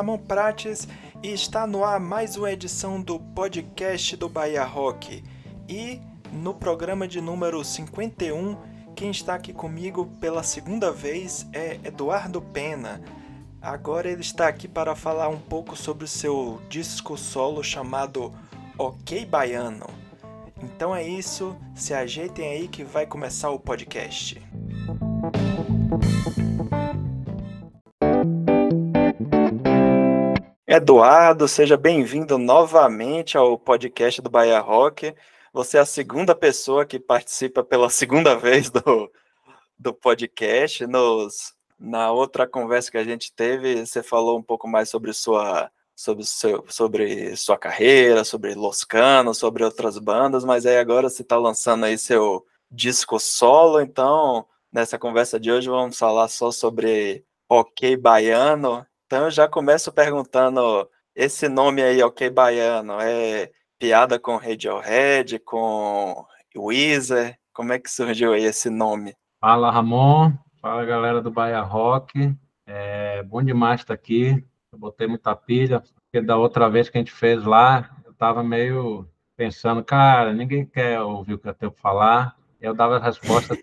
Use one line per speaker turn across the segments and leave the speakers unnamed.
Ramon Prates e está no ar mais uma edição do podcast do Bahia Rock. E no programa de número 51, quem está aqui comigo pela segunda vez é Eduardo Pena. Agora ele está aqui para falar um pouco sobre o seu disco solo chamado Ok Baiano. Então é isso, se ajeitem aí que vai começar o podcast. Eduardo, seja bem-vindo novamente ao podcast do Bahia Rock. Você é a segunda pessoa que participa pela segunda vez do, do podcast. Nos, na outra conversa que a gente teve, você falou um pouco mais sobre sua, sobre, seu, sobre sua carreira, sobre Los Canos, sobre outras bandas, mas aí agora você está lançando aí seu disco solo, então nessa conversa de hoje vamos falar só sobre Ok Baiano então eu já começo perguntando, esse nome aí, Ok Baiano, é piada com Radiohead, com Weezer? Como é que surgiu aí esse nome?
Fala, Ramon. Fala, galera do Bahia Rock. É bom demais estar aqui. Eu botei muita pilha, porque da outra vez que a gente fez lá, eu estava meio pensando, cara, ninguém quer ouvir o que eu tenho para falar. Eu dava as respostas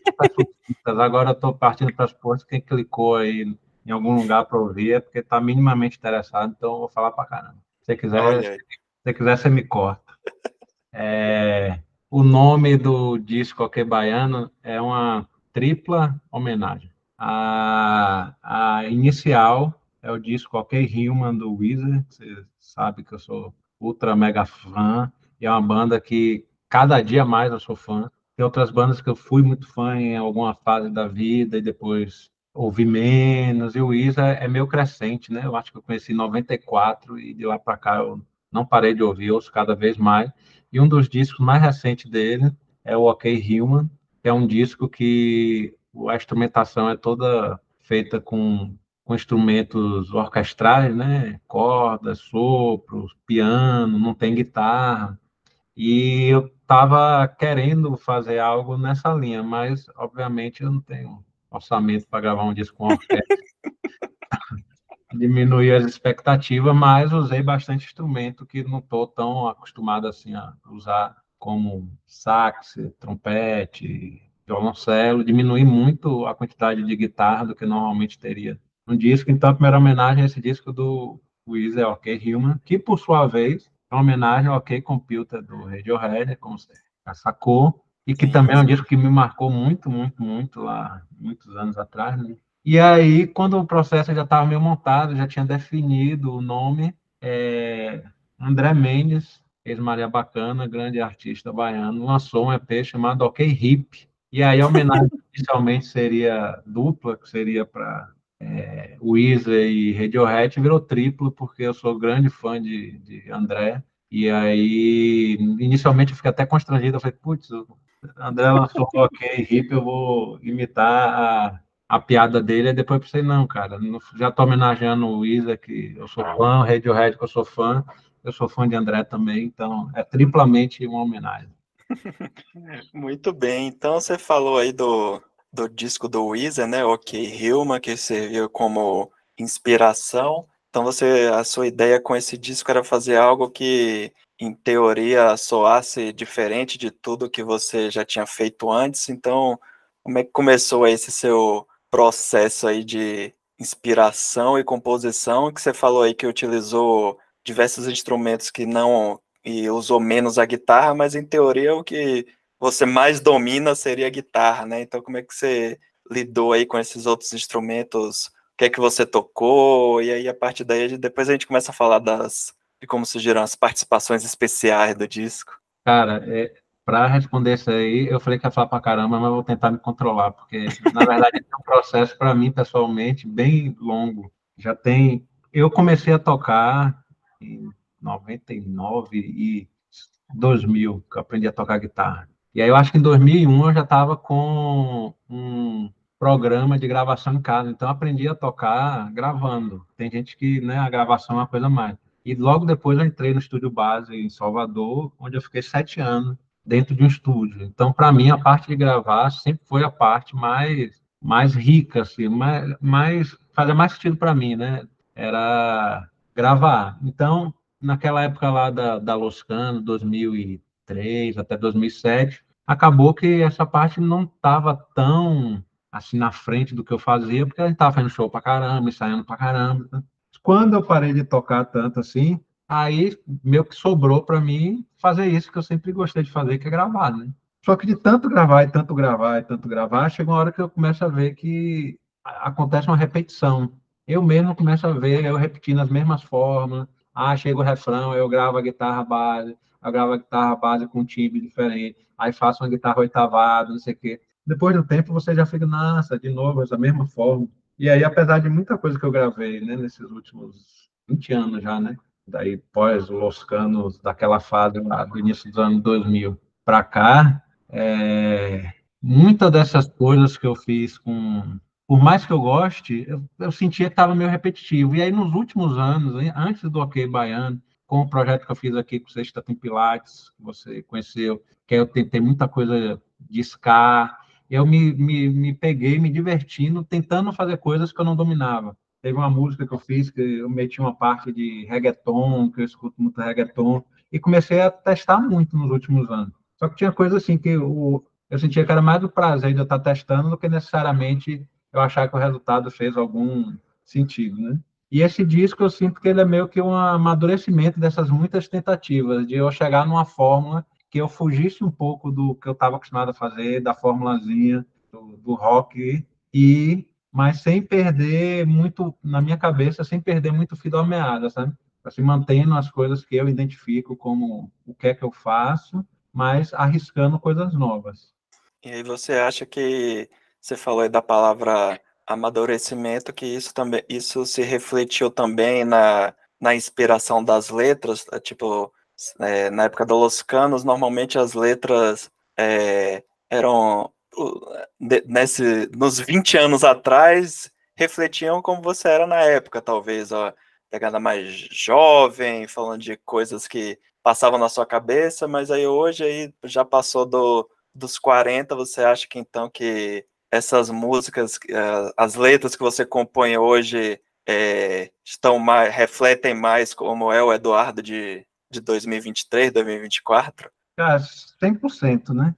agora eu estou partindo para as respostas. Quem clicou aí em algum lugar para ouvir, é porque está minimamente interessado, então eu vou falar para caramba. Se você quiser, se você quiser, você me corta. É, o nome do disco Ok Baiano é uma tripla homenagem. A, a inicial é o disco Ok Human do Weezer, você sabe que eu sou ultra mega fã, e é uma banda que cada dia mais eu sou fã. Tem outras bandas que eu fui muito fã em alguma fase da vida e depois ouvi menos, e o Isa é meio crescente, né? Eu acho que eu conheci em 94 e de lá para cá eu não parei de ouvir, ouço cada vez mais. E um dos discos mais recentes dele é o OK Human, que é um disco que a instrumentação é toda feita com, com instrumentos orquestrais, né? Cordas, sopros, piano, não tem guitarra. E eu estava querendo fazer algo nessa linha, mas obviamente eu não tenho orçamento para gravar um disco com orquestra. Diminuir as expectativas, mas usei bastante instrumento que não estou tão acostumado assim a usar, como sax, trompete, violoncelo. Diminui muito a quantidade de guitarra do que normalmente teria no disco. Então, a primeira homenagem a esse disco do Weezer OK Human, que por sua vez é uma homenagem ao OK Computer do Radiohead, como você já sacou e que também é um disco que me marcou muito, muito, muito lá, muitos anos atrás, né? E aí, quando o processo já estava meio montado, já tinha definido o nome, é, André Mendes, ex-Maria Bacana, grande artista baiano, lançou um EP chamado Ok Hip. E aí a homenagem inicialmente seria dupla, que seria para é, Weezer e Radiohead, virou triplo, porque eu sou grande fã de, de André. E aí, inicialmente eu fiquei até constrangido, eu falei, putz, André lançou ok, hip, eu vou imitar a, a piada dele, e depois pensei, não, cara, já estou homenageando o Isa, que eu sou fã, o Radiohead, que eu sou fã, eu sou fã de André também, então é triplamente uma homenagem.
Muito bem, então você falou aí do, do disco do Weezer, né, Ok Hilma, que serviu como inspiração, então você, a sua ideia com esse disco era fazer algo que em teoria, soasse diferente de tudo que você já tinha feito antes. Então, como é que começou esse seu processo aí de inspiração e composição, que você falou aí que utilizou diversos instrumentos que não e usou menos a guitarra, mas em teoria o que você mais domina seria a guitarra, né? Então, como é que você lidou aí com esses outros instrumentos? O que é que você tocou? E aí, a partir daí, depois a gente começa a falar das de como surgiram as participações especiais do disco?
Cara, é, para responder isso aí, eu falei que ia falar para caramba, mas vou tentar me controlar, porque na verdade é um processo para mim pessoalmente bem longo. Já tem, eu comecei a tocar em 99 e 2000, que eu aprendi a tocar guitarra. E aí eu acho que em 2001 eu já estava com um programa de gravação em casa, então aprendi a tocar gravando. Tem gente que, né, a gravação é uma coisa mais. E logo depois eu entrei no estúdio base em Salvador, onde eu fiquei sete anos dentro de um estúdio. Então, para mim, a parte de gravar sempre foi a parte mais mais rica, assim, mais, mais fazia mais sentido para mim, né? era gravar. Então, naquela época lá da, da Loscano, 2003 até 2007, acabou que essa parte não estava tão assim na frente do que eu fazia, porque a gente estava fazendo show pra caramba, ensaiando pra caramba. Quando eu parei de tocar tanto assim, aí meio que sobrou para mim fazer isso que eu sempre gostei de fazer, que é gravar, né? Só que de tanto gravar e tanto gravar e tanto gravar, chega uma hora que eu começo a ver que acontece uma repetição. Eu mesmo começo a ver eu repetindo as mesmas formas. Ah, chega o refrão, eu gravo a guitarra base, eu gravo a guitarra base com um timbre diferente, aí faço uma guitarra oitavada, não sei o quê. Depois do tempo, você já fica, nossa, de novo, essa mesma forma. E aí, apesar de muita coisa que eu gravei, né, nesses últimos 20 anos já, né, daí pós Los Canos, daquela fase lá do início dos anos 2000 para cá, é, muitas dessas coisas que eu fiz com por mais que eu goste, eu, eu sentia que estava meio repetitivo. E aí, nos últimos anos, antes do Ok Baiano, com o projeto que eu fiz aqui com o Sexta Tem Pilates, que você conheceu, que eu tentei muita coisa de ska, eu me, me, me peguei me divertindo, tentando fazer coisas que eu não dominava. Teve uma música que eu fiz que eu meti uma parte de reggaeton, que eu escuto muito reggaeton, e comecei a testar muito nos últimos anos. Só que tinha coisa assim que eu, eu sentia que era mais do prazer de eu estar testando do que necessariamente eu achar que o resultado fez algum sentido, né? E esse disco eu sinto que ele é meio que um amadurecimento dessas muitas tentativas de eu chegar numa fórmula que eu fugisse um pouco do que eu estava acostumado a fazer, da formulazinha do, do rock e mas sem perder muito na minha cabeça, sem perder muito fio da meada, sabe? Assim, mantendo as coisas que eu identifico como o que é que eu faço, mas arriscando coisas novas.
E aí você acha que você falou aí da palavra amadurecimento, que isso também isso se refletiu também na, na inspiração das letras, eh, tipo, é, na época dos Los Canos, normalmente as letras é, eram nesse, nos 20 anos atrás refletiam como você era na época, talvez, ó, pegada mais jovem, falando de coisas que passavam na sua cabeça, mas aí hoje aí já passou do, dos 40, você acha que então que essas músicas, eh, as letras que você compõe hoje é, estão mais, refletem mais como é o Eduardo de, de 2023, 2024?
Cara, 100%, né?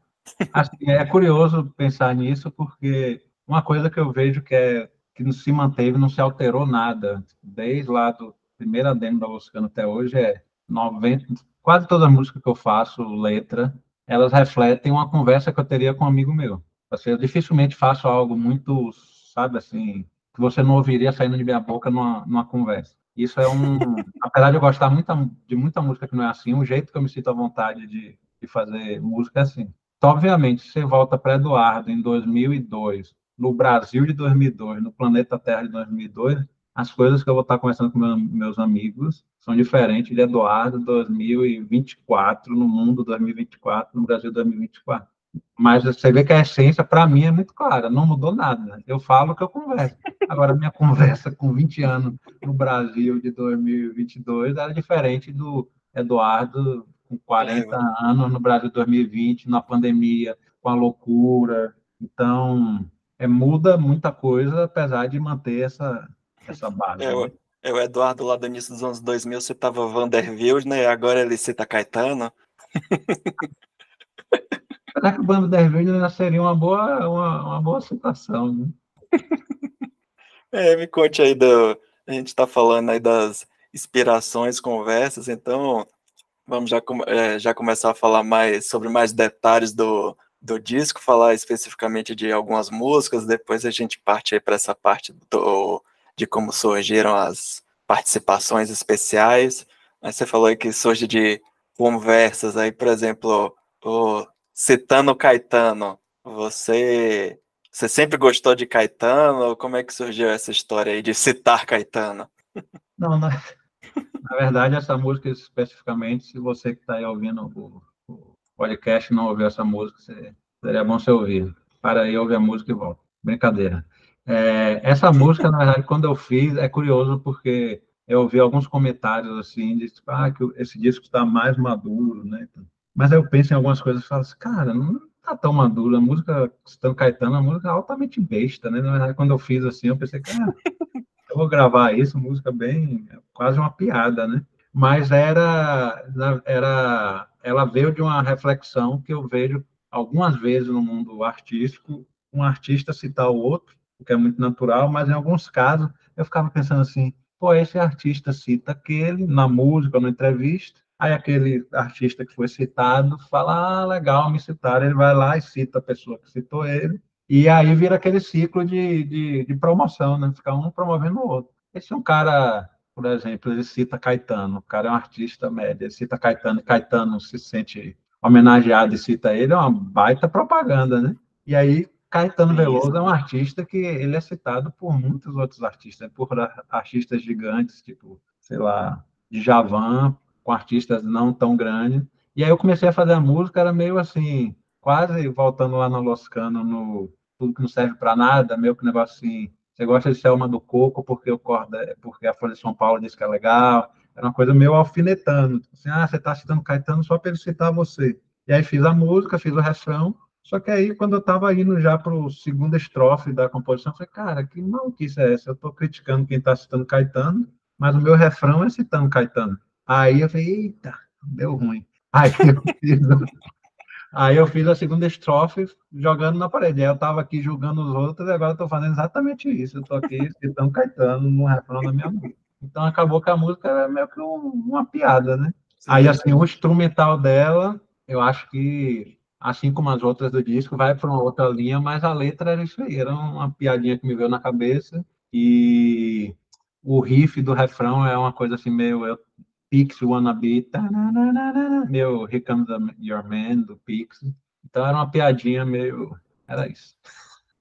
Assim, é curioso pensar nisso, porque uma coisa que eu vejo que é que não se manteve, não se alterou nada, desde lá do primeiro demo da Luscano até hoje, é 90, quase toda a música que eu faço, letra, elas refletem uma conversa que eu teria com um amigo meu. Assim, eu dificilmente faço algo muito, sabe, assim, que você não ouviria saindo de minha boca numa, numa conversa. Isso é um. apesar de eu gostar muito, de muita música que não é assim, o jeito que eu me sinto à vontade de, de fazer música é assim. Então, obviamente, você volta para Eduardo em 2002, no Brasil de 2002, no planeta Terra de 2002, as coisas que eu vou estar conversando com meus amigos são diferentes de Eduardo 2024, no mundo 2024, no Brasil 2024. Mas você vê que a essência, para mim, é muito clara, não mudou nada. Eu falo que eu converso. Agora, minha conversa com 20 anos no Brasil de 2022 era diferente do Eduardo com 40 é, anos no Brasil de 2020, na pandemia, com a loucura. Então, é, muda muita coisa, apesar de manter essa, essa base.
É, né? é o Eduardo lá do início dos anos 2000 citava Vanderbilt, né? Agora ele cita Caetano.
Será que o Bando 10 Verde seria uma boa, uma, uma boa citação, né?
É, me conte aí do. A gente está falando aí das inspirações, conversas, então vamos já, é, já começar a falar mais sobre mais detalhes do, do disco, falar especificamente de algumas músicas, depois a gente parte aí para essa parte do, de como surgiram as participações especiais. Mas você falou aí que surge de conversas aí, por exemplo, o citando Caetano, você você sempre gostou de Caetano? Como é que surgiu essa história aí de citar Caetano?
Não, na, na verdade, essa música especificamente, se você que está aí ouvindo o, o, podcast não ouviu essa música, seria bom você ouvir. Para aí, ouve a música e volta. Brincadeira. É, essa música, na verdade, quando eu fiz, é curioso porque eu ouvi alguns comentários assim, de tipo, ah, que esse disco está mais maduro, né? Mas aí eu penso em algumas coisas e falo assim, cara, não tá tão madura. A música Stan Caetano é música altamente besta, né? Na verdade, quando eu fiz assim, eu pensei, cara, eu vou gravar isso, música bem, quase uma piada, né? Mas era, era, ela veio de uma reflexão que eu vejo algumas vezes no mundo artístico, um artista citar o outro, o que é muito natural, mas em alguns casos eu ficava pensando assim, pô, esse artista cita aquele na música, na entrevista, aí aquele artista que foi citado fala, ah, legal, me citaram, ele vai lá e cita a pessoa que citou ele, e aí vira aquele ciclo de, de, de promoção, né? Ficar um promovendo o outro. Esse é um cara, por exemplo, ele cita Caetano, o cara é um artista médio, ele cita Caetano, e Caetano se sente homenageado e cita ele, é uma baita propaganda, né? E aí Caetano Veloso é um artista que ele é citado por muitos outros artistas, por artistas gigantes, tipo, sei lá, Djavan, com artistas não tão grandes. E aí eu comecei a fazer a música, era meio assim, quase voltando lá no Loscano, no tudo que não serve para nada, meio que negócio assim, você gosta de Selma do Coco porque, o Corda, porque a Folha de São Paulo diz que é legal, era uma coisa meio alfinetando, assim, ah, você está citando Caetano só para ele citar você. E aí fiz a música, fiz o refrão, só que aí, quando eu estava indo já para o segunda estrofe da composição, eu falei, cara, que maluquice é essa? Eu estou criticando quem está citando Caetano, mas o meu refrão é citando Caetano. Aí eu falei, eita, deu ruim. Aí eu fiz, Aí eu fiz a segunda estrofe jogando na parede. Aí eu estava aqui julgando os outros e agora estou fazendo exatamente isso. Eu estou aqui citando Caetano no refrão da minha música. Então acabou que a música é meio que um, uma piada, né? Sim. Aí assim, o instrumental dela, eu acho que, assim como as outras do disco, vai para uma outra linha, mas a letra era isso aí, era uma piadinha que me veio na cabeça. E o riff do refrão é uma coisa assim meio eu Pix Wannabe, meu Here Your Man, do Pix. Então era uma piadinha meio. Era isso.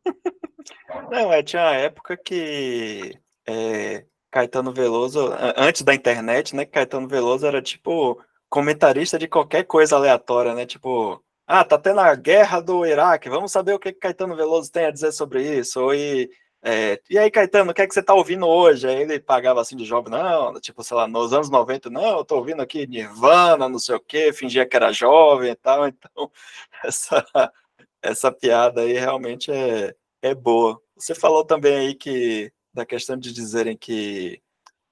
Não, é, tinha uma época que é, Caetano Veloso, antes da internet, né? Caetano Veloso era tipo comentarista de qualquer coisa aleatória, né? Tipo, ah, tá tendo a guerra do Iraque, vamos saber o que Caetano Veloso tem a dizer sobre isso. Ou e é, e aí, Caetano, o que é que você tá ouvindo hoje? Aí ele pagava assim de jovem, não, tipo, sei lá, nos anos 90, não, eu tô ouvindo aqui Nirvana, não sei o quê, fingia que era jovem e tal, então essa, essa piada aí realmente é, é boa. Você falou também aí que, da questão de dizerem que,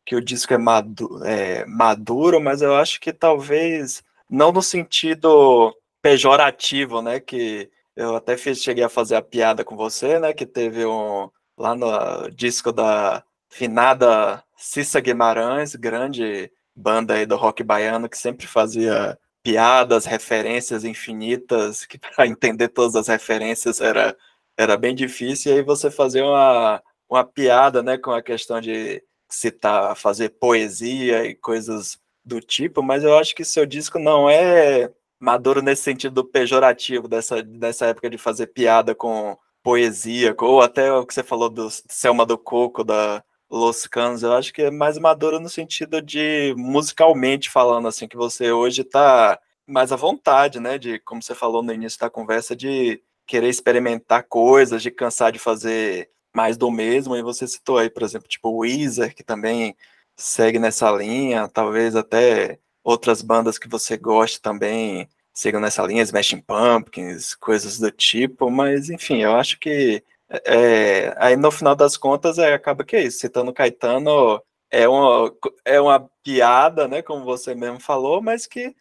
que o disco é, madu, é maduro, mas eu acho que talvez não no sentido pejorativo, né, que eu até fiz, cheguei a fazer a piada com você, né, que teve um lá no disco da finada Cissa Guimarães, grande banda aí do rock baiano que sempre fazia piadas, referências infinitas, que para entender todas as referências era, era bem difícil, e aí você fazer uma, uma piada, né, com a questão de citar, fazer poesia e coisas do tipo, mas eu acho que seu disco não é maduro nesse sentido pejorativo, dessa, dessa época de fazer piada com poesia, ou até o que você falou do Selma do Coco, da Los Canos, eu acho que é mais maduro no sentido de musicalmente falando, assim, que você hoje está mais à vontade, né, de, como você falou no início da conversa, de querer experimentar coisas, de cansar de fazer mais do mesmo, e você citou aí, por exemplo, tipo o Weezer, que também segue nessa linha, talvez até outras bandas que você goste também, sigam nessa linha, Smashing Pumpkins, coisas do tipo, mas enfim, eu acho que é, aí no final das contas é, acaba que é isso, citando Caetano é uma, é uma piada, né, como você mesmo falou, mas que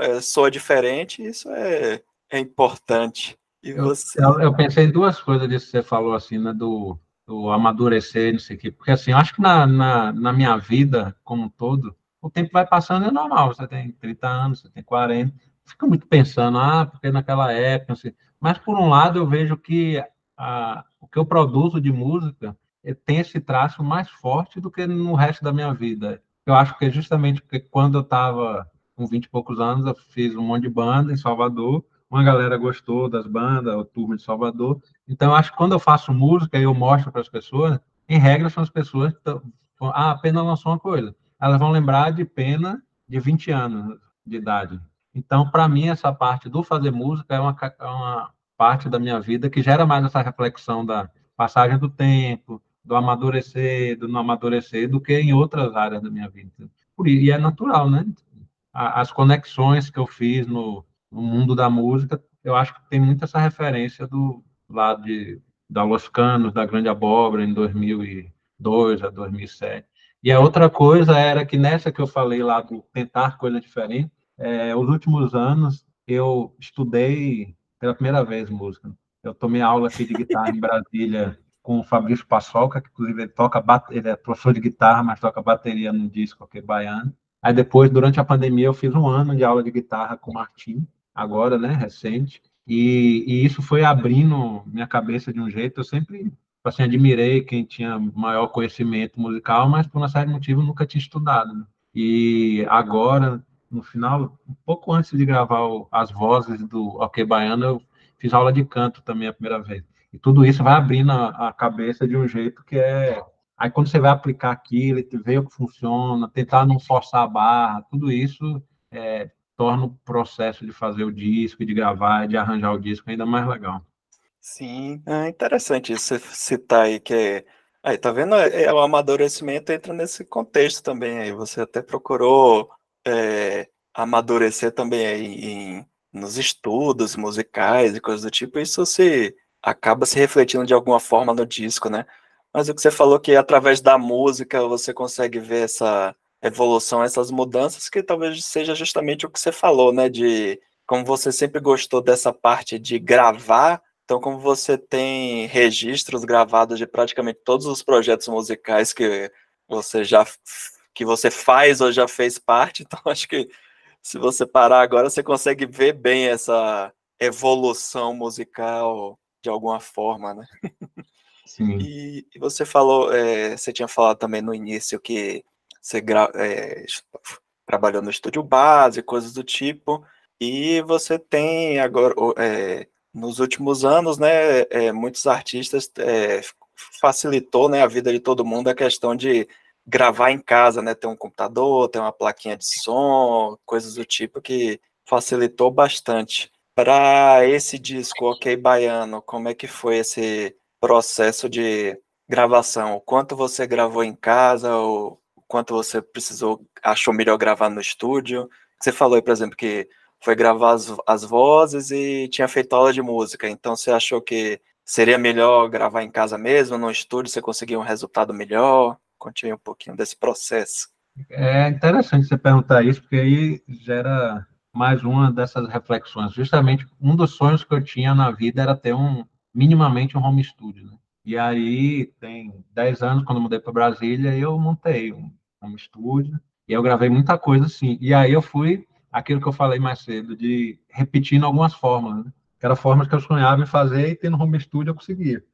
é, soa diferente, isso é, é importante.
E você... eu, eu pensei em duas coisas disso que você falou, assim, né, do, do amadurecer, não sei o quê, porque assim, eu acho que na, na, na minha vida como um todo, o tempo vai passando, é normal, você tem 30 anos, você tem 40, fica muito pensando, ah, porque naquela época, assim. mas por um lado eu vejo que a, o que eu produzo de música eh, tem esse traço mais forte do que no resto da minha vida. Eu acho que é justamente porque quando eu estava com 20 e poucos anos, eu fiz um monte de banda em Salvador, uma galera gostou das bandas, o turma de Salvador. Então, eu acho que quando eu faço música e eu mostro para as pessoas, em regra, são as pessoas que estão. Ah, a Pena lançou uma coisa. Elas vão lembrar de Pena de 20 anos de idade. Então, para mim, essa parte do fazer música é uma, é uma parte da minha vida que gera mais essa reflexão da passagem do tempo, do amadurecer, do não amadurecer, do que em outras áreas da minha vida. E é natural, né? As conexões que eu fiz no, no mundo da música, eu acho que tem muito essa referência do lado de, da Los Canos, da Grande Abóbora, em 2000 e 2002 a 2007. E a outra coisa era que nessa que eu falei lá do tentar coisa diferente, é, os últimos anos eu estudei pela primeira vez música. Eu tomei aula aqui de guitarra em Brasília com o Fabrício Passolca, que inclusive ele toca ele é professor de guitarra, mas toca bateria no disco é baiano. Aí depois, durante a pandemia, eu fiz um ano de aula de guitarra com o Martim, agora, né, recente. E, e, isso foi abrindo minha cabeça de um jeito. Eu sempre assim, admirei quem tinha maior conhecimento musical, mas por uma série de motivos nunca tinha estudado. Né? E agora, no final, um pouco antes de gravar o, as vozes do Ok Baiano, eu fiz aula de canto também a primeira vez. E tudo isso vai abrindo a, a cabeça de um jeito que é. Aí quando você vai aplicar aquilo, ver o que funciona, tentar não forçar a barra, tudo isso é, torna o processo de fazer o disco, de gravar, de arranjar o disco ainda mais legal.
Sim, é interessante isso citar aí que é. Aí, tá vendo? É, é, o amadurecimento entra nesse contexto também aí. Você até procurou é, amadurecer também em, nos estudos musicais e coisas do tipo. Isso se acaba se refletindo de alguma forma no disco, né? Mas o que você falou que através da música você consegue ver essa evolução, essas mudanças, que talvez seja justamente o que você falou, né? De como você sempre gostou dessa parte de gravar, então como você tem registros gravados de praticamente todos os projetos musicais que você já que você faz ou já fez parte, então acho que se você parar agora, você consegue ver bem essa evolução musical de alguma forma, né? Sim. E, e você falou, é, você tinha falado também no início que você é, trabalhou no estúdio base, coisas do tipo, e você tem agora, é, nos últimos anos, né, é, muitos artistas é, facilitou, né, a vida de todo mundo a questão de gravar em casa, né, ter um computador, ter uma plaquinha de som, coisas do tipo que facilitou bastante. Para esse disco, Ok Baiano, como é que foi esse processo de gravação? O quanto você gravou em casa, ou quanto você precisou, achou melhor gravar no estúdio. Você falou por exemplo, que foi gravar as, as vozes e tinha feito aula de música, então você achou que seria melhor gravar em casa mesmo, no estúdio, você conseguiu um resultado melhor? Conte um pouquinho desse processo.
É interessante você perguntar isso, porque aí gera mais uma dessas reflexões. Justamente um dos sonhos que eu tinha na vida era ter um minimamente um home studio. Né? E aí tem 10 anos, quando eu mudei para Brasília, eu montei um home studio, e eu gravei muita coisa assim. E aí eu fui, aquilo que eu falei mais cedo, de repetindo algumas formas, né? que eram formas que eu sonhava em fazer e tendo home studio eu conseguia.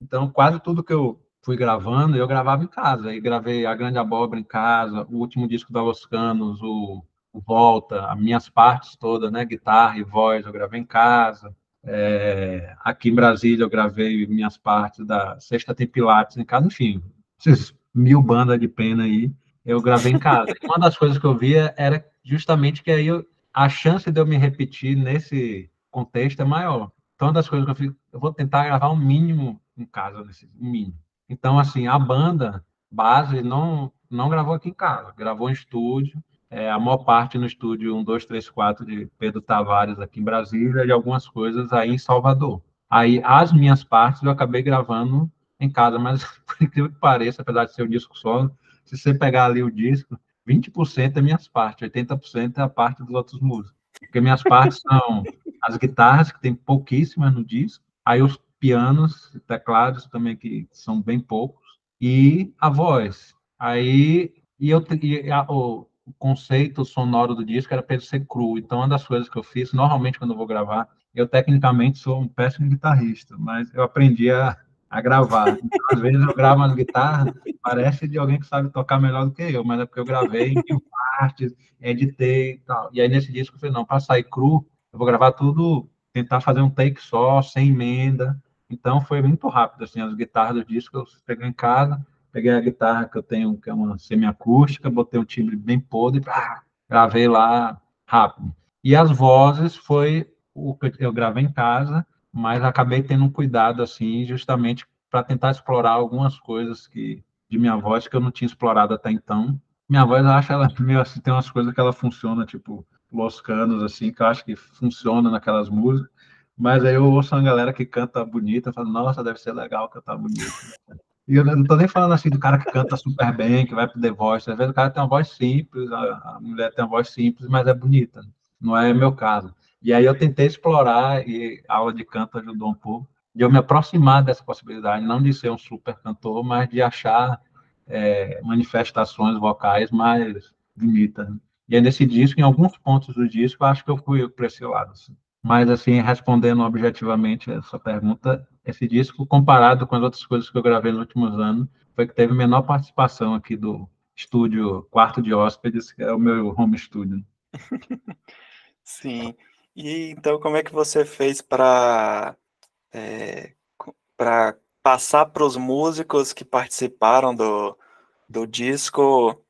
Então, quase tudo que eu fui gravando, eu gravava em casa. E gravei A Grande Abóbora em casa, o último disco da Los Canos, o, o Volta, as minhas partes todas, né? Guitarra e voz, eu gravei em casa. É, aqui em Brasília eu gravei minhas partes da Sexta Tem Pilates em casa, enfim, esses mil bandas de pena aí eu gravei em casa. Uma das coisas que eu via era justamente que aí eu, a chance de eu me repetir nesse contexto é maior. Então, uma das coisas que eu fiz, eu vou tentar gravar um mínimo em casa, nesse mínimo. Então, assim, a banda base não não gravou aqui em casa, gravou em estúdio, é, a maior parte no estúdio 1, 2, 3, 4 de Pedro Tavares aqui em Brasília e algumas coisas aí em Salvador. Aí, as minhas partes eu acabei gravando em casa, mas por incrível que pareça, apesar de ser um disco solo, se você pegar ali o disco, 20% é minhas partes, 80% é a parte dos outros músicos. Porque minhas partes são as guitarras, que tem pouquíssimas no disco, aí os pianos, teclados também, que são bem poucos, e a voz. Aí, e eu e a, o, conceito sonoro do disco era para ele ser cru. Então, uma das coisas que eu fiz, normalmente quando eu vou gravar, eu tecnicamente sou um péssimo guitarrista, mas eu aprendi a a gravar. Então, às vezes eu gravo as guitarras, parece de alguém que sabe tocar melhor do que eu, mas é porque eu gravei em partes, editei e tal. E aí nesse disco eu falei, não, para sair cru, eu vou gravar tudo, tentar fazer um take só, sem emenda. Então foi muito rápido, assim, as guitarras do disco eu peguei em casa, peguei a guitarra que eu tenho, que é uma semiacústica, botei um timbre bem podre, ah, gravei lá rápido. E as vozes foi o que eu gravei em casa, mas acabei tendo um cuidado assim, justamente para tentar explorar algumas coisas que de minha voz que eu não tinha explorado até então. Minha voz, eu acho ela meio assim, tem umas coisas que ela funciona, tipo Los Canos, assim, que eu acho que funciona naquelas músicas. Mas aí eu ouço uma galera que canta bonita, falo, nossa, deve ser legal cantar bonito. E eu não tô nem falando assim do cara que canta super bem, que vai pro The Voice. Às vezes o cara tem uma voz simples, a, mulher tem uma voz simples, mas é bonita. Não é meu caso. E aí eu tentei explorar, e a aula de canto ajudou um pouco, de eu me aproximar dessa possibilidade, não de ser um super cantor, mas de achar é, manifestações vocais mais bonitas. E aí nesse disco, em alguns pontos do disco, acho que eu fui para esse lado. Assim. Mas, assim, respondendo objetivamente essa pergunta, esse disco, comparado com as outras coisas que eu gravei nos últimos anos, foi que teve menor participação aqui do estúdio Quarto de Hóspedes, que é o meu home studio.
Sim. E então, como é que você fez para é, para passar para os músicos que participaram do, do disco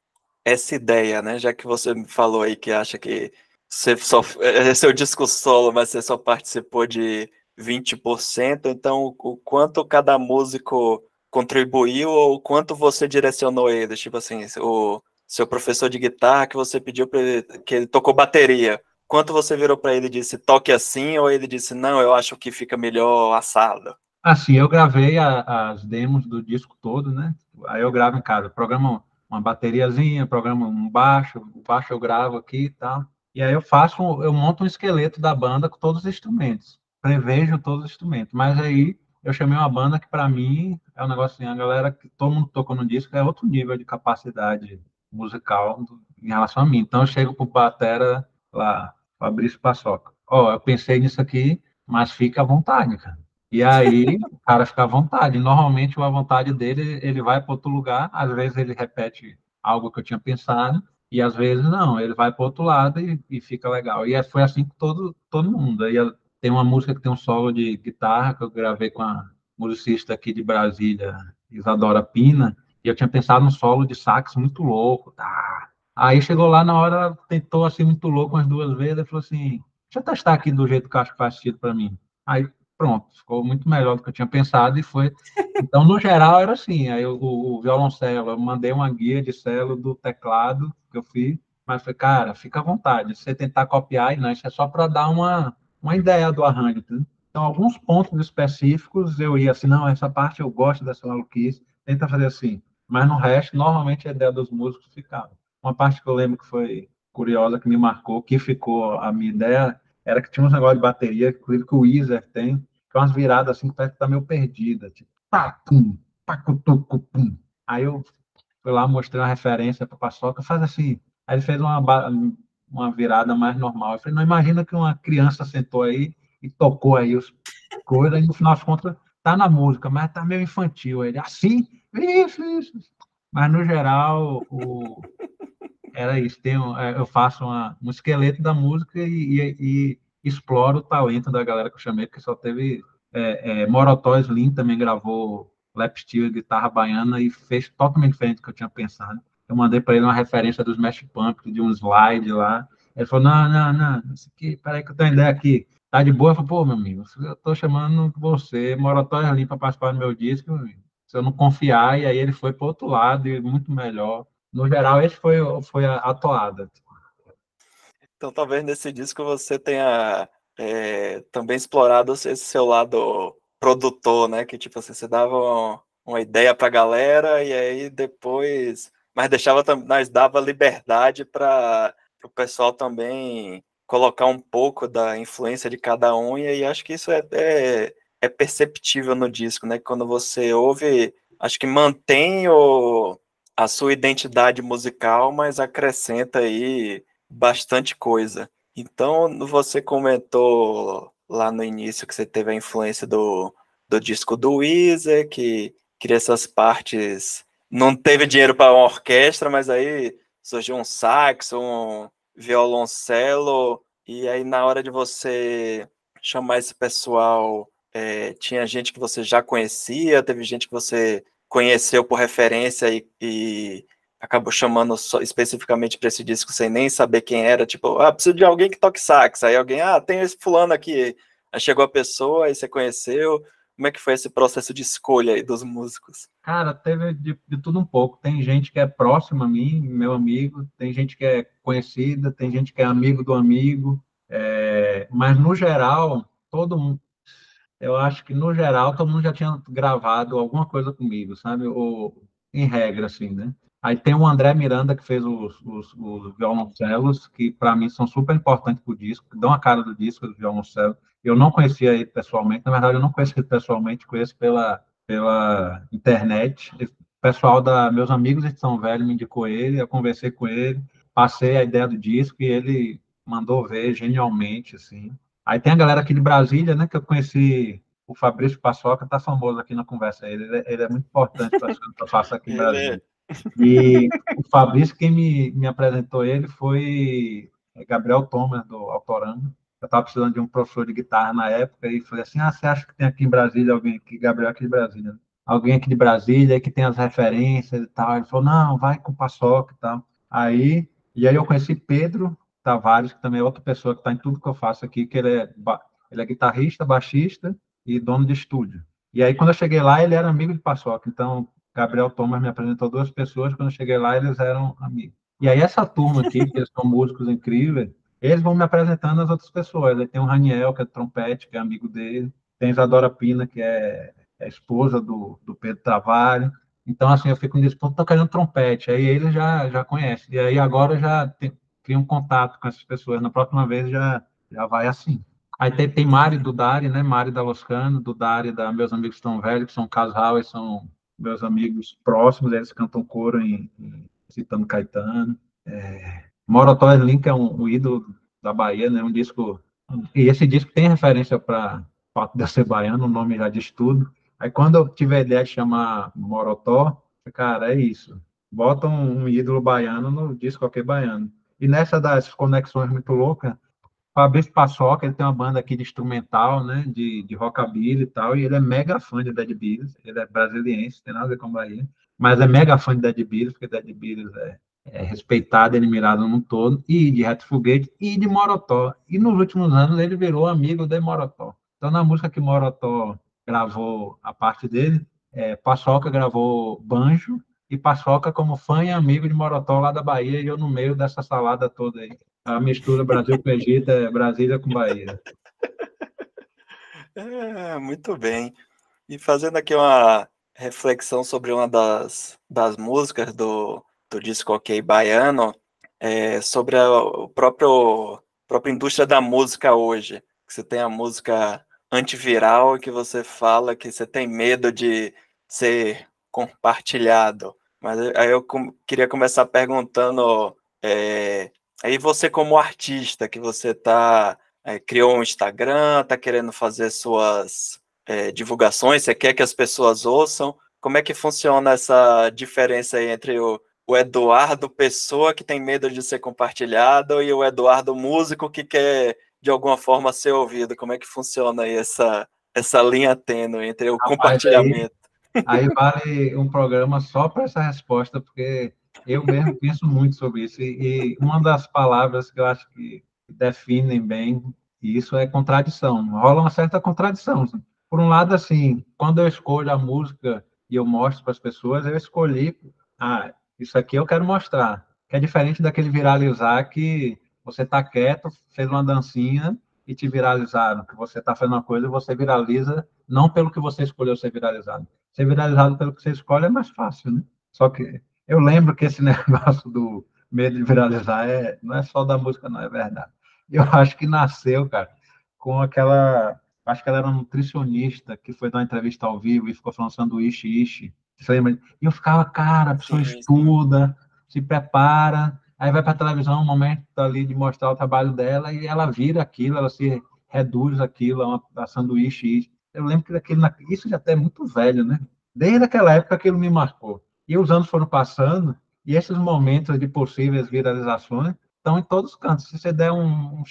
essa ideia, né? Já que você me falou aí que acha que você só é, é seu disco solo, mas você só participou de 20%, então o quanto cada músico contribuiu ou o quanto você direcionou ele? Tipo assim, o seu professor de guitarra que você pediu para ele, que ele tocou bateria quanto você virou para ele e disse toque assim, ou ele disse não, eu acho que fica melhor assado?
Assim, eu gravei a, as demos do disco todo, né? Aí eu gravo em casa, programa uma bateriazinha, programa um baixo, o baixo eu gravo aqui e tal. E aí eu faço, eu monto um esqueleto da banda com todos os instrumentos, prevejo todos os instrumentos. Mas aí eu chamei uma banda que para mim é um negócio assim, a galera que todo mundo tocou no disco é outro nível de capacidade musical em relação a mim. Então eu chego pro batera lá, Fabrício Paçoca. Ó, oh, eu pensei nisso aqui, mas fica à vontade, cara. E aí o cara fica à vontade. Normalmente a vontade dele, ele vai para outro lugar, às vezes ele repete algo que eu tinha pensado, e às vezes não, ele vai para outro lado e, e, fica legal. E é, foi assim com todo, todo mundo. Aí tem uma música que tem um solo de guitarra que eu gravei com a musicista aqui de Brasília, Isadora Pina, e eu tinha pensado num solo de sax muito louco, tá? Aí chegou lá na hora, tentou assim muito louco umas duas vezes, e falou assim: deixa eu testar aqui do jeito que eu acho que faz sentido para mim. Aí pronto, ficou muito melhor do que eu tinha pensado e foi. Então, no geral, era assim. Aí o, o violoncelo, eu mandei uma guia de celo do teclado eu fiz, mas foi, cara, fica à vontade. Se você tentar copiar, não, isso é só para dar uma, uma ideia do arranjo. Tá? Então, alguns pontos específicos eu ia assim, não, essa parte eu gosto dessa maluquice, tenta fazer assim. Mas no resto, normalmente a ideia dos músicos ficava. Uma parte que eu lembro que foi curiosa, que me marcou, que ficou a minha ideia, era que tinha uns negócios de bateria, inclusive que o Weezer tem, que é umas viradas assim, que parece que tá meio perdida, tipo, pá, pum, pacutucu, pum. Aí eu lá, mostrei uma referência para o Paçoca, faz assim. Aí ele fez uma, uma virada mais normal. Eu falei, não, imagina que uma criança sentou aí e tocou aí os coisas, e no final das contas tá na música, mas tá meio infantil. Ele, assim, isso, isso. Mas no geral, o, era isso. Tenho, é, eu faço uma, um esqueleto da música e, e, e, exploro o talento da galera que eu chamei, porque só teve é, é, Morotó Slim também gravou lap steel, guitarra baiana e fez totalmente diferente do que eu tinha pensado. Eu mandei para ele uma referência dos Smash Pump, de um slide lá. Ele falou: Não, não, não, isso peraí que eu tenho ideia aqui. Tá de boa? Eu falei: Pô, meu amigo, eu tô chamando você, Morotó Slim, para participar do meu disco, se eu não confiar, e aí ele foi para outro lado e muito melhor no geral, esse foi, foi a, a toada.
Então, talvez nesse disco você tenha é, também explorado esse seu lado produtor, né? Que tipo assim, você dava uma ideia para a galera e aí depois, mas deixava, mas dava liberdade para o pessoal também colocar um pouco da influência de cada um e aí acho que isso é, é, é perceptível no disco, né? Quando você ouve, acho que mantém o a sua identidade musical, mas acrescenta aí bastante coisa. Então, você comentou lá no início que você teve a influência do, do disco do Weezer, que queria essas partes. Não teve dinheiro para uma orquestra, mas aí surgiu um saxo, um violoncelo, e aí na hora de você chamar esse pessoal, é, tinha gente que você já conhecia, teve gente que você conheceu por referência e, e acabou chamando só, especificamente para esse disco sem nem saber quem era, tipo, ah, preciso de alguém que toque sax, aí alguém, ah, tem esse fulano aqui, aí chegou a pessoa, aí você conheceu, como é que foi esse processo de escolha aí dos músicos?
Cara, teve de, de tudo um pouco, tem gente que é próxima a mim, meu amigo, tem gente que é conhecida, tem gente que é amigo do amigo, é, mas no geral, todo mundo, eu acho que, no geral, todo mundo já tinha gravado alguma coisa comigo, sabe? Ou, em regra, assim, né? Aí tem o André Miranda, que fez os, os, os violoncelos, que para mim são super importantes para o disco, que dão a cara do disco, do violoncelo. Eu não conhecia ele pessoalmente, na verdade, eu não conheço ele pessoalmente, conheço pela, pela internet. O pessoal da meus amigos de São Velho me indicou ele, eu conversei com ele, passei a ideia do disco e ele mandou ver genialmente, assim. Aí tem a galera aqui de Brasília, né, que eu conheci o Fabrício Paçoca, tá famoso aqui na conversa, ele, ele é muito importante para que eu faça aqui em é Brasília. E o Fabrício, quem me, me apresentou ele foi Gabriel Thomas, do Autorama. Eu estava precisando de um professor de guitarra na época e falei assim: Ah, você acha que tem aqui em Brasília alguém aqui? Gabriel aqui de Brasília. Alguém aqui de Brasília que tem as referências e tal. Ele falou: Não, vai com o Paçoca e tal. Aí, e aí eu conheci Pedro Tavares, que também é outra pessoa que está em tudo que eu faço aqui, que ele é, ele é guitarrista, baixista e dono de estúdio. E aí, quando eu cheguei lá, ele era amigo de Paçoca. Então, Gabriel Thomas me apresentou duas pessoas, quando eu cheguei lá, eles eram amigos. E aí, essa turma aqui, que são músicos incríveis, eles vão me apresentando as outras pessoas. Aí tem o Raniel, que é trompete, que é amigo dele. Tem a Isadora Pina, que é, é esposa do, do Pedro Tavares. Então, assim, eu fico ponto, tô querendo trompete. Aí eles já, já conhecem. E aí agora já tem, cria um contato com essas pessoas. Na próxima vez já, já vai assim. Aí tem, tem Mari do Dari, né? Mari da Loscano, do Dari, da Meus Amigos Estão Velhos, que são um casal e são meus amigos próximos, eles cantam coro em, em citando Caetano. É, Morotó Link é um, um, ídolo da Bahia, né? Um disco e esse disco tem referência para fato de eu ser baiano, o nome já diz tudo. Aí quando eu tive a ideia de chamar Morotó, cara, é isso. Bota um, um ídolo baiano no disco qualquer baiano. E nessa das conexões muito loucas, Fabrício Paçoca, ele tem uma banda aqui de instrumental, né, de, de rockabilly e tal, e ele é mega fã de Dead Beatles, ele é brasiliense, tem nada a ver com Bahia, mas é mega fã de Dead Beatles, porque Dead Beatles é, é respeitado e admirado no todo, e de Reto Foguete, e de Morotó. E nos últimos anos ele virou amigo de Morotó. Então, na música que Morotó gravou a parte dele, é, Paçoca gravou banjo, e Paçoca como fã e amigo de Morotó lá da Bahia, e eu no meio dessa salada toda aí. A mistura Brasil com Egito é Brasília com Bahia.
É, muito bem. E fazendo aqui uma reflexão sobre uma das, das músicas do, do disco Ok Baiano, é, sobre a próprio, própria indústria da música hoje. Que você tem a música antiviral que você fala que você tem medo de ser compartilhado. Mas aí eu com, queria começar perguntando é, Aí você como artista, que você tá é, criou um Instagram, tá querendo fazer suas é, divulgações, você quer que as pessoas ouçam, como é que funciona essa diferença aí entre o, o Eduardo pessoa que tem medo de ser compartilhado e o Eduardo músico que quer de alguma forma ser ouvido? Como é que funciona aí essa, essa linha tênue entre o Rapaz, compartilhamento?
Aí, vale um programa só para essa resposta, porque eu mesmo penso muito sobre isso. E, uma das palavras que eu acho que definem bem isso é contradição. Rola uma certa contradição. Por um lado, assim, quando eu escolho a música e eu mostro para as pessoas, eu escolhi, ah, isso aqui eu quero mostrar. Que é diferente daquele viralizar que você está quieto, fez uma dancinha e te viralizaram. Que você está fazendo uma coisa e você viraliza, não pelo que você escolheu ser viralizado. Ser viralizado pelo que você escolhe é mais fácil, né? Só que eu lembro que esse negócio do medo de viralizar é, não é só da música, não, é verdade. Eu acho que nasceu, cara, com aquela. Acho que ela era nutricionista que foi dar uma entrevista ao vivo e ficou falando sanduíche, ishi. Você lembra? E eu ficava, cara, a pessoa sim, estuda, sim. se prepara, aí vai para a televisão, um momento ali de mostrar o trabalho dela e ela vira aquilo, ela se reduz aquilo a, uma, a sanduíche. Eu lembro que aquilo, isso já até é muito velho, né? Desde aquela época aquilo me marcou. E os anos foram passando, e esses momentos de possíveis viralizações estão em todos os cantos. Se você der um, um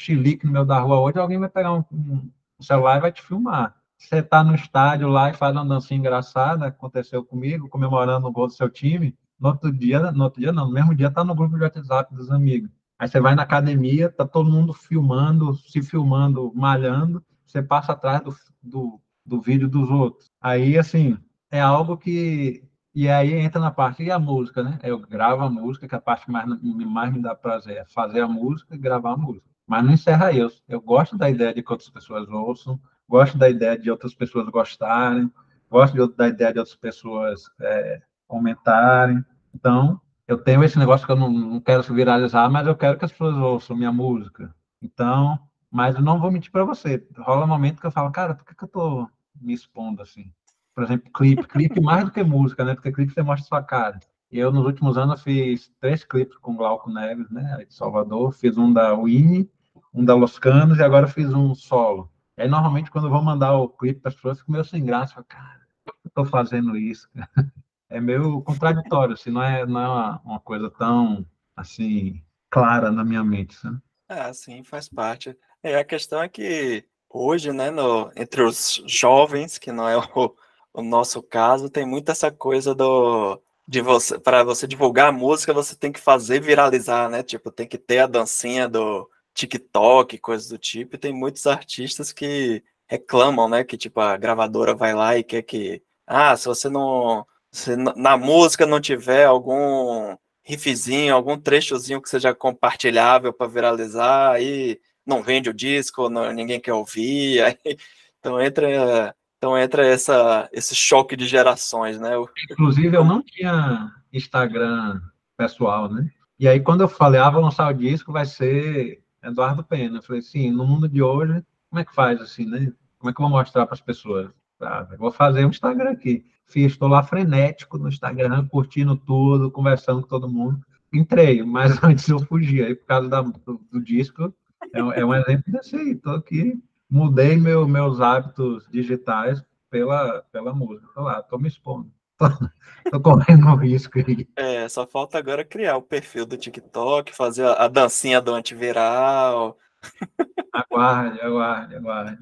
no meio da rua hoje, alguém vai pegar um, um celular e vai te filmar. Se você está no estádio lá e faz uma dancinha engraçada, aconteceu comigo, comemorando o gol do seu time, no outro dia, no outro dia não, no mesmo dia está no grupo de WhatsApp dos amigos. Aí você vai na academia, tá todo mundo filmando, se filmando, malhando, você passa atrás do, do, do vídeo dos outros. Aí, assim, é algo que e aí entra na parte e a música, né? Eu gravo a música, que a parte mais, mais me dá prazer é fazer a música e gravar a música. Mas não encerra. Eu, eu gosto da ideia de que outras pessoas ouçam, gosto da ideia de outras pessoas gostarem, gosto de, da ideia de outras pessoas é, comentarem. Então, eu tenho esse negócio que eu não, não quero viralizar, mas eu quero que as pessoas ouçam minha música. Então, mas eu não vou mentir para você. Rola um momento que eu falo, cara, por que, que eu tô me expondo assim? Por exemplo, clipe. Clipe mais do que música, né? Porque clipe você mostra sua cara. Eu, nos últimos anos, fiz três clipes com Glauco Neves, né? De Salvador. Fiz um da Winnie, um da Los Canos e agora fiz um solo. E aí, normalmente, quando eu vou mandar o clipe para as pessoas, fico meio sem graça. Falo, cara, por que eu tô fazendo isso? É meio contraditório, assim, não é, não é uma, uma coisa tão, assim, clara na minha mente, sabe?
Ah, sim, faz parte. É, a questão é que hoje, né, no, entre os jovens, que não é o, o nosso caso, tem muito essa coisa do de você para você divulgar a música, você tem que fazer viralizar, né? Tipo, tem que ter a dancinha do TikTok, coisas do tipo. E tem muitos artistas que reclamam, né, que tipo a gravadora vai lá e quer que, ah, se você não se na música não tiver algum riffzinho, algum trechozinho que seja compartilhável para viralizar, aí não vende o disco, não, ninguém quer ouvir, aí, então entra então entra essa, esse choque de gerações, né?
Inclusive, eu não tinha Instagram pessoal, né? E aí, quando eu falei, ah, vou lançar o disco, vai ser Eduardo Pena. Eu falei, sim, no mundo de hoje, como é que faz assim, né? Como é que eu vou mostrar para as pessoas? Ah, vou fazer um Instagram aqui. Fiz, estou lá frenético no Instagram, curtindo tudo, conversando com todo mundo. Entrei, mas antes eu fugi. Aí, por causa da, do, do, disco, é, é, um exemplo desse aí. Estou aqui, mudei meu, meus hábitos digitais pela, pela música. Estou lá, estou me expondo. Estou correndo um risco aí.
É, só falta agora criar o perfil do TikTok, fazer a, a dancinha do antiviral.
Aguarde, aguarde, aguarde.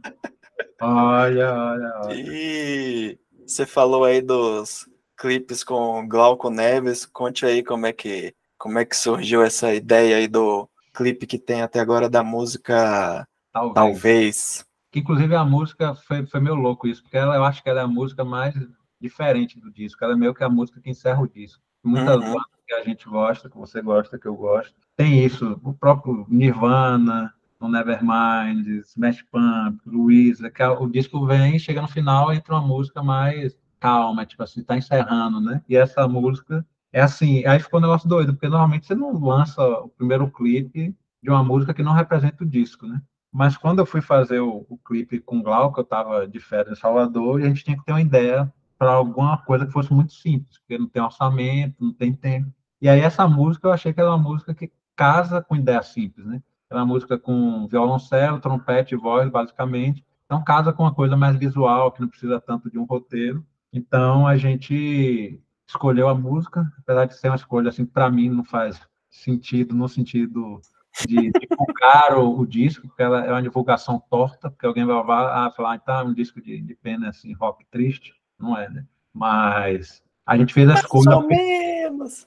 Olha, olha, olha.
E você falou aí dos clipes com Glauco Neves. Conte aí como é que como é que surgiu essa ideia aí do clipe que tem até agora da música Talvez. Talvez.
Que inclusive a música foi, foi meio louco isso, porque ela, eu acho que ela é a música mais diferente do disco. Ela é meio que a música que encerra o disco. Muitas uhum. que a gente gosta, que você gosta, que eu gosto, tem isso. O próprio Nirvana, no Nevermind, Smash Pump, Louisa, que é o disco vem, chega no final, entra uma música mais calma, tipo assim, tá encerrando, né? E essa música é assim, aí ficou um negócio doido, porque normalmente você não lança o primeiro clipe de uma música que não representa o disco, né? Mas quando eu fui fazer o, o clipe com o Glauco, eu estava de férias em Salvador, e a gente tinha que ter uma ideia para alguma coisa que fosse muito simples, porque não tem orçamento, não tem tempo. E aí essa música eu achei que era uma música que casa com ideia simples, né? É uma música com violoncelo, trompete e voz, basicamente. Então, casa com uma coisa mais visual, que não precisa tanto de um roteiro. Então, a gente escolheu a música, apesar de ser uma escolha, assim, para mim não faz sentido, no sentido de divulgar o, o, disco, porque ela é uma divulgação torta, porque alguém vai ah, falar, ah, então é um disco de, de pena, assim, rock triste. Não é, né? Mas a gente fez a escolha... Mais ou menos!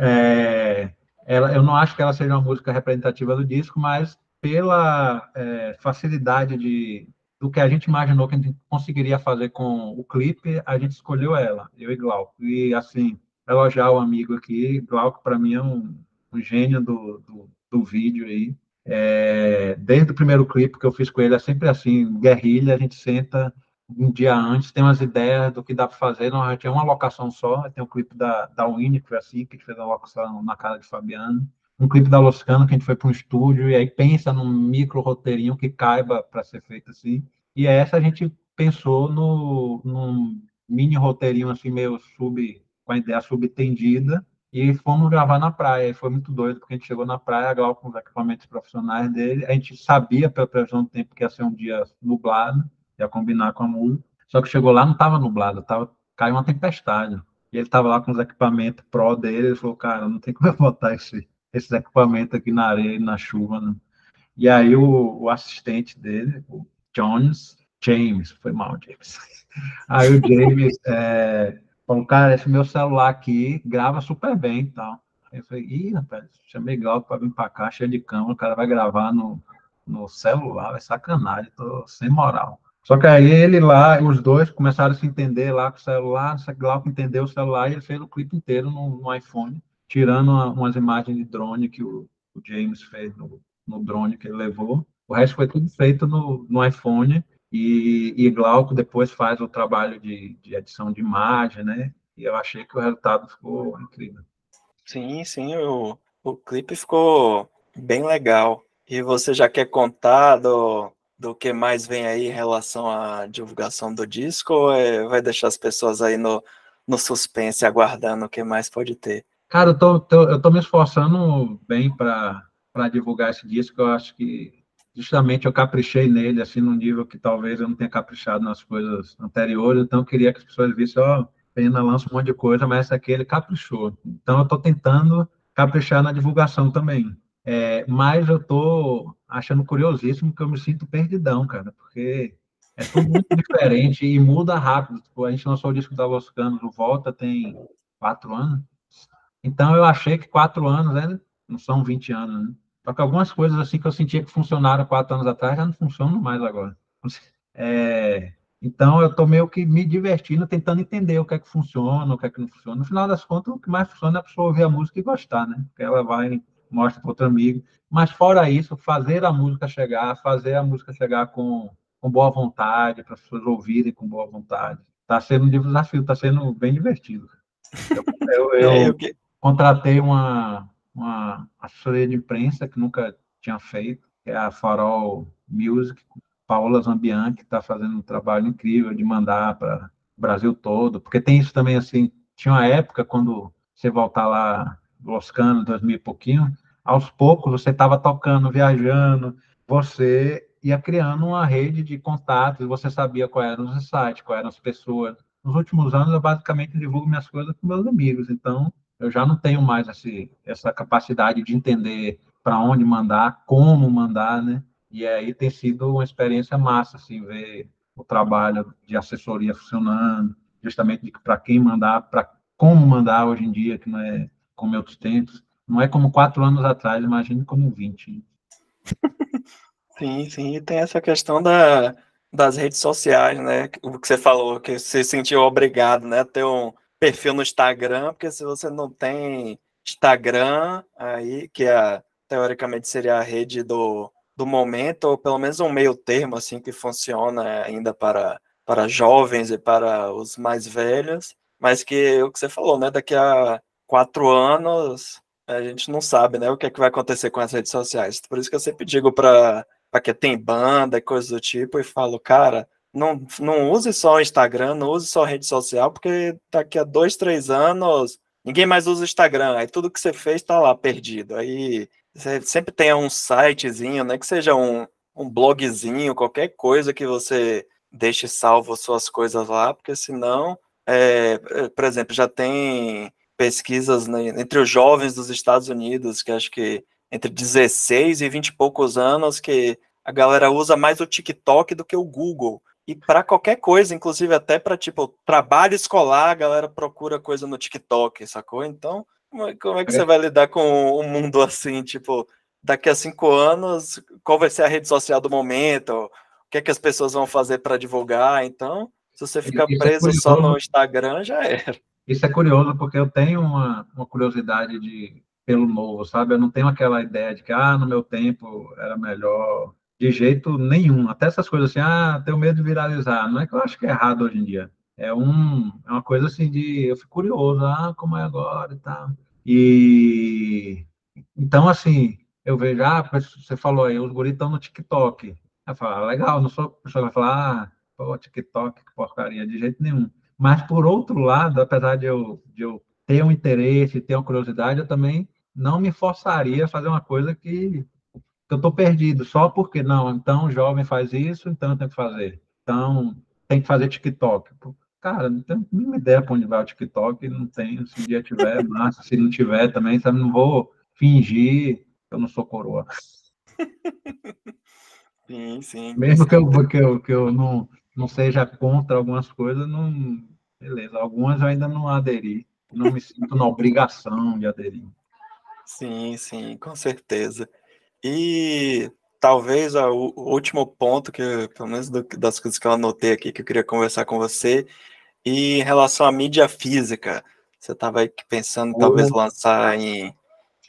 É, ela, eu não acho que ela seja uma música representativa do disco, mas pela é, facilidade de, do que a gente imaginou que a gente conseguiria fazer com o clipe, a gente escolheu ela, eu e Glauco. E, assim, elogiar o amigo aqui, Glauco, para mim, é um, um gênio do, do, do vídeo aí. É, desde o primeiro clipe que eu fiz com ele, é sempre assim, guerrilha, a gente senta um dia antes, tem umas ideias do que dá para fazer, a gente tinha uma locação só, tem um clipe da, da Winnie, que foi assim, que a gente fez a locação na casa de Fabiano, um clipe da Loscano, que a gente foi para um estúdio, e aí pensa num micro roteirinho que caiba para ser feito assim, e essa a gente pensou no, num mini roteirinho assim, meio sub, com a ideia subtendida, e fomos gravar na praia, e foi muito doido, porque a gente chegou na praia, Glau com os equipamentos profissionais dele, a gente sabia pela previsão do tempo que ia ser um dia nublado, ia combinar com a música. Só que chegou lá, não estava nublado, tava, caiu uma tempestade. E ele estava lá com os equipamentos pro dele, ele falou, cara, não tem como eu botar esse, esses equipamentos aqui na areia na chuva. Né? E aí o, o, assistente dele, o Jones, James, foi mal, James. Aí o James é, falou, cara, esse meu celular aqui grava super bem e tal. Eu falei, ih, rapaz, chamei Glauco para vir para cá, cheio de cama, o cara vai gravar no, no celular, é sacanagem, tô sem moral. Só que aí ele lá, os dois começaram a se entender lá com o celular, o Glauco entendeu o celular e ele fez o clipe inteiro no, no iPhone, tirando uma, umas imagens de drone que o, o James fez no, no, drone que ele levou. O resto foi tudo feito no, no iPhone. e, e Glauco depois faz o trabalho de, de edição de imagem, né? E eu achei que o resultado ficou incrível.
Sim, sim, o, o clipe ficou bem legal. E você já quer contar do, do que mais vem aí em relação à divulgação do disco ou é, vai deixar as pessoas aí no, no suspense, aguardando o que mais pode ter?
Cara, eu tô, tô eu tô me esforçando bem para divulgar esse disco. Eu acho que justamente eu caprichei nele, assim, num nível que talvez eu não tenha caprichado nas coisas anteriores, então eu queria que as pessoas vissem, ó, oh, Pena lança um monte de coisa, mas essa aqui ele caprichou. Então eu estou tentando caprichar na divulgação também. É, mas eu estou achando curiosíssimo que eu me sinto perdidão, cara, porque é tudo muito diferente e muda rápido. Tipo, a gente lançou o disco da Los Canos, o Volta tem quatro anos. Então eu achei que quatro anos né, não são 20 anos, né? Só que algumas coisas assim que eu sentia que funcionaram quatro anos atrás já não funcionam mais agora. É, então eu estou meio que me divertindo, tentando entender o que é que funciona, o que é que não funciona. No final das contas, o que mais funciona é a pessoa ouvir a música e gostar, né? Porque ela vai mostra para outro amigo. Mas fora isso, fazer a música chegar, fazer a música chegar com, com boa vontade, para as pessoas ouvirem com boa vontade. Está sendo um desafio, está sendo bem divertido. Eu, eu, eu contratei uma, uma assessoria de imprensa que nunca tinha feito, que é a Farol Music, Paola Zambian, que está fazendo um trabalho incrível de mandar para o Brasil todo, porque tem isso também, assim, tinha uma época, quando você voltar lá, Los Canos, 2000 e pouquinho, aos poucos você estava tocando, viajando, você ia criando uma rede de contatos, você sabia quais eram os sites, quais eram as pessoas. Nos últimos anos, eu basicamente divulgo minhas coisas com meus amigos, então eu já não tenho mais esse, essa capacidade de entender para onde mandar, como mandar, né? E aí tem sido uma experiência massa, assim, ver o trabalho de assessoria funcionando, justamente para quem mandar, para como mandar hoje em dia, que não é como outros tempos. Não é como quatro anos atrás, imagine como 20.
Sim, sim, e tem essa questão da, das redes sociais, né? O que você falou, que você se sentiu obrigado, né, a ter um, perfil no Instagram, porque se você não tem Instagram, aí, que é, teoricamente seria a rede do, do momento, ou pelo menos um meio termo, assim, que funciona ainda para, para jovens e para os mais velhos, mas que o que você falou, né, daqui a quatro anos, a gente não sabe, né, o que é que vai acontecer com as redes sociais. Por isso que eu sempre digo para quem tem banda e coisas do tipo, e falo, cara, não, não use só o Instagram, não use só rede social, porque daqui a dois, três anos ninguém mais usa o Instagram. Aí tudo que você fez está lá perdido. Aí você sempre tem um sitezinho, né? Que seja um, um blogzinho, qualquer coisa que você deixe salvo suas coisas lá, porque senão, é, por exemplo, já tem pesquisas né, entre os jovens dos Estados Unidos, que acho que entre 16 e 20 e poucos anos, que a galera usa mais o TikTok do que o Google. E para qualquer coisa, inclusive até para tipo trabalho escolar, a galera procura coisa no TikTok, sacou? Então, como é, como é que você vai lidar com um mundo assim, tipo, daqui a cinco anos, qual vai ser a rede social do momento? O que é que as pessoas vão fazer para divulgar? Então, se você ficar é preso só no Instagram, já era.
Isso é curioso, porque eu tenho uma, uma curiosidade de pelo novo, sabe? Eu não tenho aquela ideia de que, ah, no meu tempo era melhor de jeito nenhum. Até essas coisas assim, ah, tenho medo de viralizar. Não é que eu acho que é errado hoje em dia. É, um, é uma coisa assim de. Eu fico curioso, ah, como é agora e tal. E. Então, assim, eu vejo, ah, você falou aí, os guris estão no TikTok. Eu falo, ah, legal, não sou a pessoa vai falar, ah, pô, TikTok, que porcaria, de jeito nenhum. Mas, por outro lado, apesar de eu, de eu ter um interesse, ter uma curiosidade, eu também não me forçaria a fazer uma coisa que eu estou perdido só porque não, então o jovem faz isso, então eu tenho que fazer. Então tem que fazer TikTok. Cara, não tenho nenhuma ideia para onde vai o TikTok, não tenho. Se um dia tiver, massa. Se não tiver também, sabe, não vou fingir que eu não sou coroa.
Sim, sim.
Mesmo que eu, que eu, que eu não, não seja contra algumas coisas, não. Beleza, algumas eu ainda não aderi. Não me sinto na obrigação de aderir.
Sim, sim, com certeza. E talvez o último ponto, que pelo menos do, das coisas que eu anotei aqui, que eu queria conversar com você, e em relação à mídia física, você estava pensando talvez lançar em,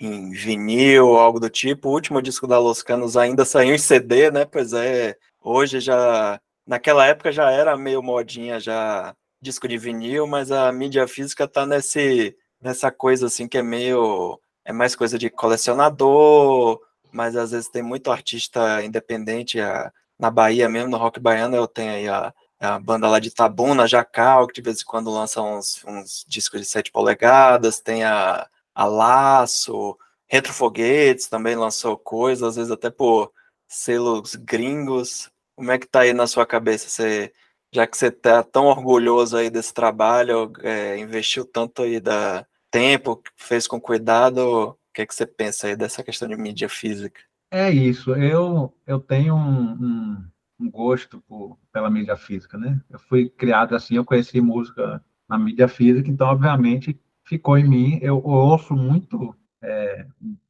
em vinil, algo do tipo. O último disco da Los Canos ainda saiu em CD, né? Pois é, hoje já naquela época já era meio modinha já disco de vinil, mas a mídia física tá nesse nessa coisa assim que é meio é mais coisa de colecionador, mas às vezes tem muito artista independente a, na Bahia mesmo, no rock baiano eu tenho aí a, a banda lá de Tabuna, Jacal, que de vez em quando lança uns, uns discos de 7 polegadas, tem a, a Laço, Retrofoguetes também lançou coisas, às vezes até por selos gringos. Como é que tá aí na sua cabeça? Você, já que você tá tão orgulhoso aí desse trabalho, é, investiu tanto aí da tempo, fez com cuidado, o que é que você pensa aí dessa questão de mídia física?
É isso, eu, eu tenho um, um um gosto por, pela mídia física, né? Eu fui criado assim, eu conheci música na mídia física, então obviamente ficou em mim. Eu, eu ouço muito é,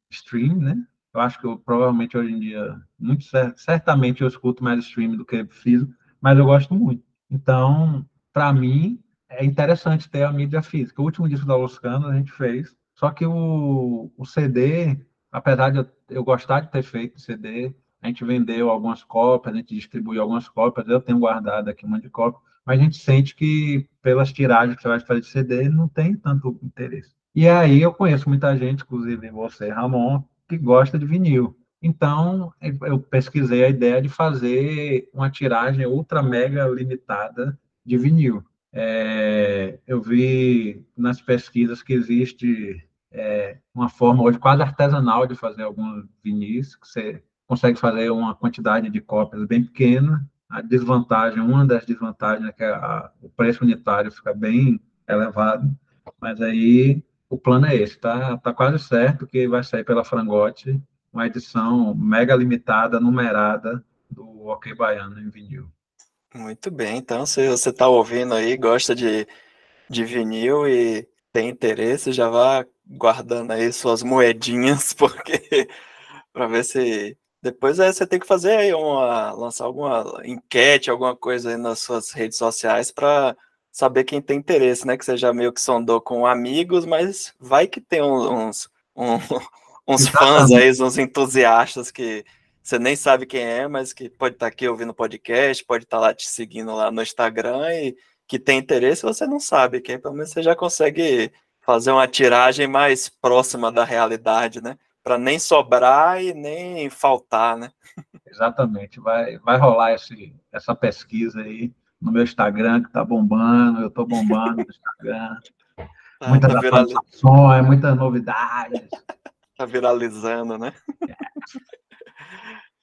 stream, né? Eu acho que eu, provavelmente hoje em dia, muito certamente eu escuto mais stream do que físico, mas eu gosto muito. Então, para mim, é interessante ter a mídia física. O último disco da Los Canos a gente fez, só que o, o CD, apesar de eu, eu gostar de ter feito CD, a gente vendeu algumas cópias, a gente distribuiu algumas cópias, eu tenho guardado aqui um monte de cópias, mas a gente sente que pelas tiragens que você vai fazer de CD não tem tanto interesse. E aí eu conheço muita gente, inclusive você, Ramon, que gosta de vinil. Então, eu pesquisei a ideia de fazer uma tiragem ultra mega limitada de vinil. É, eu vi nas pesquisas que existe é, uma forma hoje quase artesanal de fazer alguns vinis, que você consegue fazer uma quantidade de cópias bem pequena. A desvantagem, uma das desvantagens é que a, o preço unitário fica bem elevado, mas aí o plano é esse, tá, tá quase certo que vai sair pela Frangote uma edição mega limitada, numerada do Ok Baiano em vinil.
Muito bem, então se você está ouvindo aí, gosta de, de vinil e tem interesse, já vá guardando aí suas moedinhas, porque para ver se depois é, você tem que fazer aí uma, lançar alguma enquete, alguma coisa aí nas suas redes sociais para saber quem tem interesse, né? Que você já meio que sondou com amigos, mas vai que tem uns, uns, uns fãs aí, uns entusiastas que você nem sabe quem é, mas que pode estar tá aqui ouvindo o podcast, pode estar tá lá te seguindo lá no Instagram e que tem interesse, você não sabe, que aí pelo menos você já consegue fazer uma tiragem mais próxima da realidade, né? para nem sobrar e nem faltar, né?
Exatamente, vai, vai rolar esse, essa pesquisa aí no meu Instagram, que tá bombando, eu tô bombando no Instagram. Ah, muitas tá atualizações, muitas novidades.
Tá viralizando, né?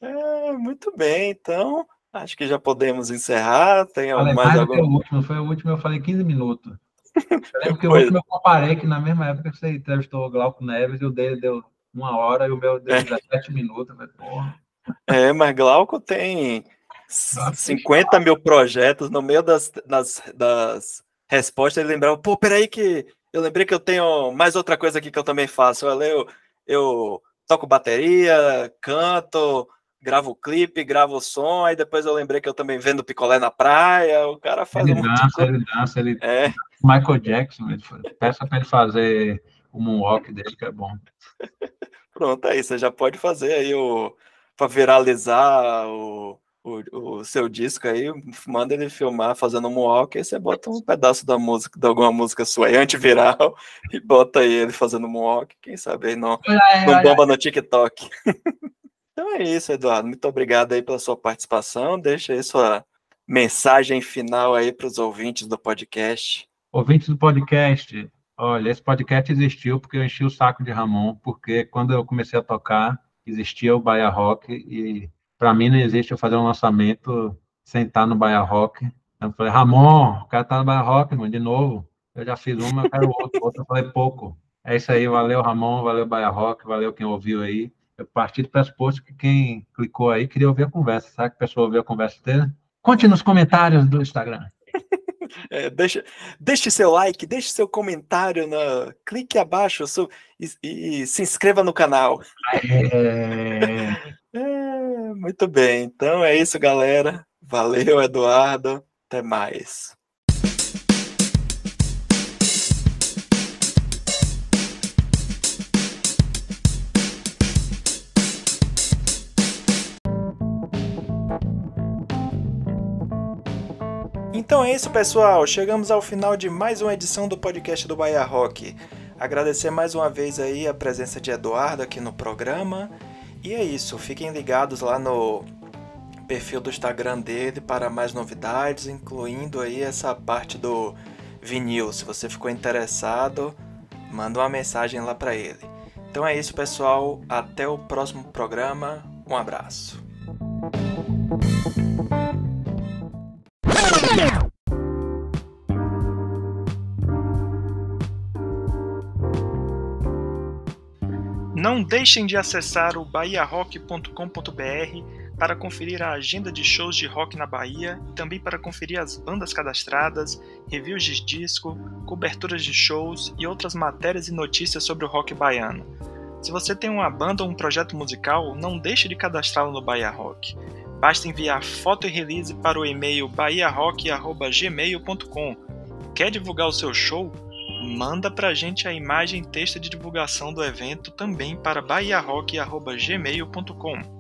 É. é, muito bem, então acho que já podemos encerrar. Tem
falei, mais, algum... o último, foi o último, eu falei 15 minutos. Eu lembro que o último eu comparei que na mesma época que você entrevistou o Glauco Neves e o dele deu uma hora e o meu deu é. 17 minutos. Mas, porra.
É, mas Glauco tem 50 mil projetos no meio das, das, das respostas. Ele lembrava, pô, peraí que eu lembrei que eu tenho mais outra coisa aqui que eu também faço. Eu, eu, eu toco bateria, canto, gravo clipe, gravo som, aí depois eu lembrei que eu também vendo picolé na praia. O cara faz
ele um dança, ele dança, ele é. Michael Jackson, ele, peça para ele fazer o moonwalk dele que é bom.
Pronto, aí você já pode fazer aí o para viralizar o, o, o, seu disco aí, manda ele filmar fazendo um moonwalk, aí você bota um pedaço da música, de alguma música sua aí, antiviral, e bota aí ele fazendo moonwalk, quem sabe aí não, não bomba no TikTok. então é isso, Eduardo, muito obrigado aí pela sua participação, deixa aí sua mensagem final aí para os ouvintes do podcast.
Ouvintes do podcast, Olha, esse podcast existiu porque eu enchi o saco de Ramon, porque quando eu comecei a tocar, existia o Baia Rock e para mim não existe eu fazer um lançamento sem estar no Baia Rock. Eu falei, Ramon, o cara tá no Baia Rock, mano, de novo. Eu já fiz uma, eu quero outro. Outro eu falei, pouco. É isso aí, valeu Ramon, valeu Baia Rock, valeu quem ouviu aí. Eu parti do pressuposto que quem clicou aí queria ouvir a conversa. Sabe que a pessoa ouviu a conversa inteira? Conte nos comentários do Instagram.
É, deixa, deixe seu like, deixe seu comentário, na, clique abaixo su, e, e, se inscreva no canal. É... Muito bem, então é isso, galera. Valeu, Eduardo. Até mais. Então é isso, pessoal. Chegamos ao final de mais uma edição do podcast do Bahia Rock. Agradecer mais uma vez aí a presença de Eduardo aqui no programa. E é isso, fiquem ligados lá no perfil do Instagram dele para mais novidades, incluindo aí essa parte do vinil. Se você ficou interessado, manda uma mensagem lá para ele. Então é isso, pessoal. Até o próximo programa. Um abraço.
Não deixem de acessar o bahiarock.com.br para conferir a agenda de shows de rock na Bahia e também para conferir as bandas cadastradas, reviews de disco, coberturas de shows e outras matérias e notícias sobre o rock baiano. Se você tem uma banda ou um projeto musical, não deixe de cadastrá-lo no Bahia Rock. Basta enviar foto e release para o e-mail bahiarock.gmail.com. Quer divulgar o seu show? Manda pra gente a imagem texto de divulgação do evento também para bahiarock.gmail.com.